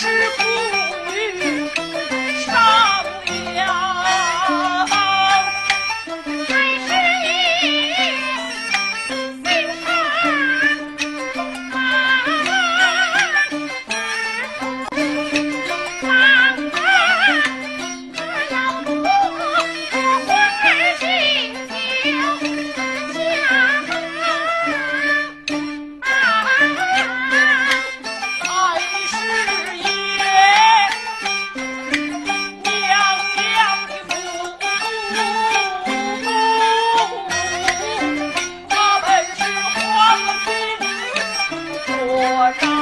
师傅。我唱